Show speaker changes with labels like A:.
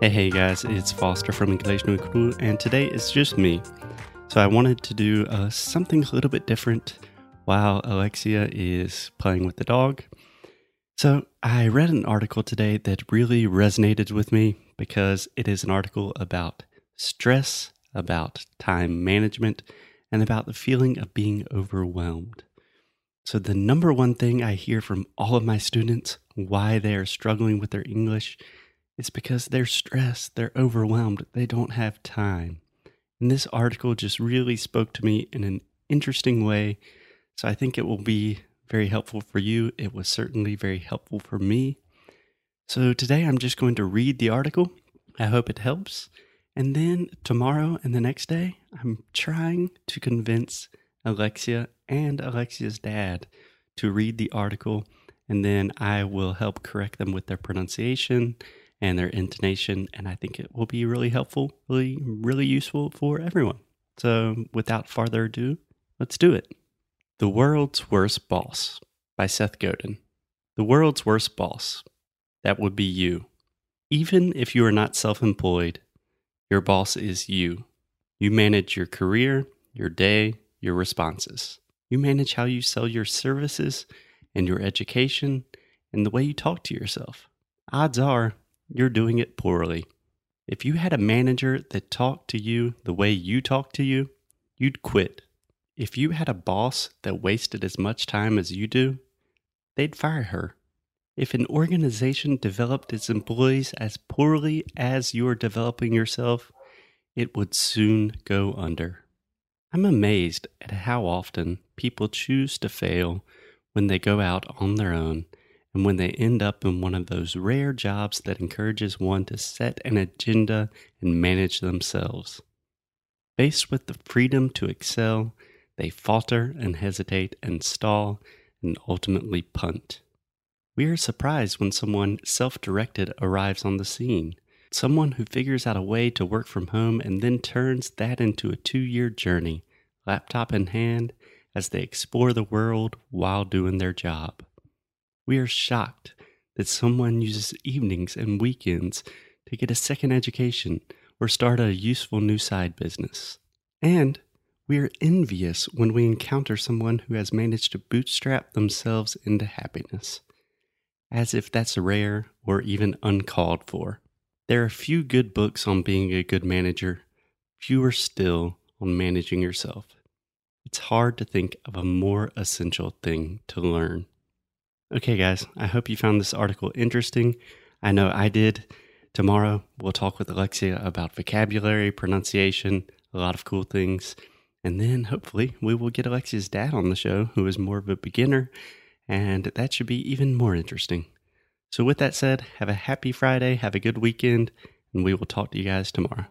A: Hey, hey guys, it's Foster from English no Cru, and today it's just me. So I wanted to do uh, something a little bit different while Alexia is playing with the dog. So I read an article today that really resonated with me because it is an article about stress, about time management, and about the feeling of being overwhelmed. So, the number one thing I hear from all of my students why they are struggling with their English it's because they're stressed, they're overwhelmed, they don't have time. And this article just really spoke to me in an interesting way. So I think it will be very helpful for you. It was certainly very helpful for me. So today I'm just going to read the article. I hope it helps. And then tomorrow and the next day, I'm trying to convince Alexia and Alexia's dad to read the article. And then I will help correct them with their pronunciation and their intonation. And I think it will be really helpful, really, really useful for everyone. So without further ado, let's do it. The World's Worst Boss by Seth Godin. The world's worst boss. That would be you. Even if you are not self employed, your boss is you. You manage your career, your day, your responses. You manage how you sell your services and your education and the way you talk to yourself. Odds are you're doing it poorly. If you had a manager that talked to you the way you talk to you, you'd quit. If you had a boss that wasted as much time as you do, they'd fire her. If an organization developed its employees as poorly as you're developing yourself, it would soon go under. I'm amazed at how often people choose to fail when they go out on their own and when they end up in one of those rare jobs that encourages one to set an agenda and manage themselves. Faced with the freedom to excel, they falter and hesitate and stall and ultimately punt. We are surprised when someone self directed arrives on the scene. Someone who figures out a way to work from home and then turns that into a two year journey, laptop in hand, as they explore the world while doing their job. We are shocked that someone uses evenings and weekends to get a second education or start a useful new side business. And we are envious when we encounter someone who has managed to bootstrap themselves into happiness, as if that's rare or even uncalled for. There are few good books on being a good manager, fewer still on managing yourself. It's hard to think of a more essential thing to learn. Okay, guys, I hope you found this article interesting. I know I did. Tomorrow, we'll talk with Alexia about vocabulary, pronunciation, a lot of cool things. And then hopefully, we will get Alexia's dad on the show, who is more of a beginner, and that should be even more interesting. So, with that said, have a happy Friday, have a good weekend, and we will talk to you guys tomorrow.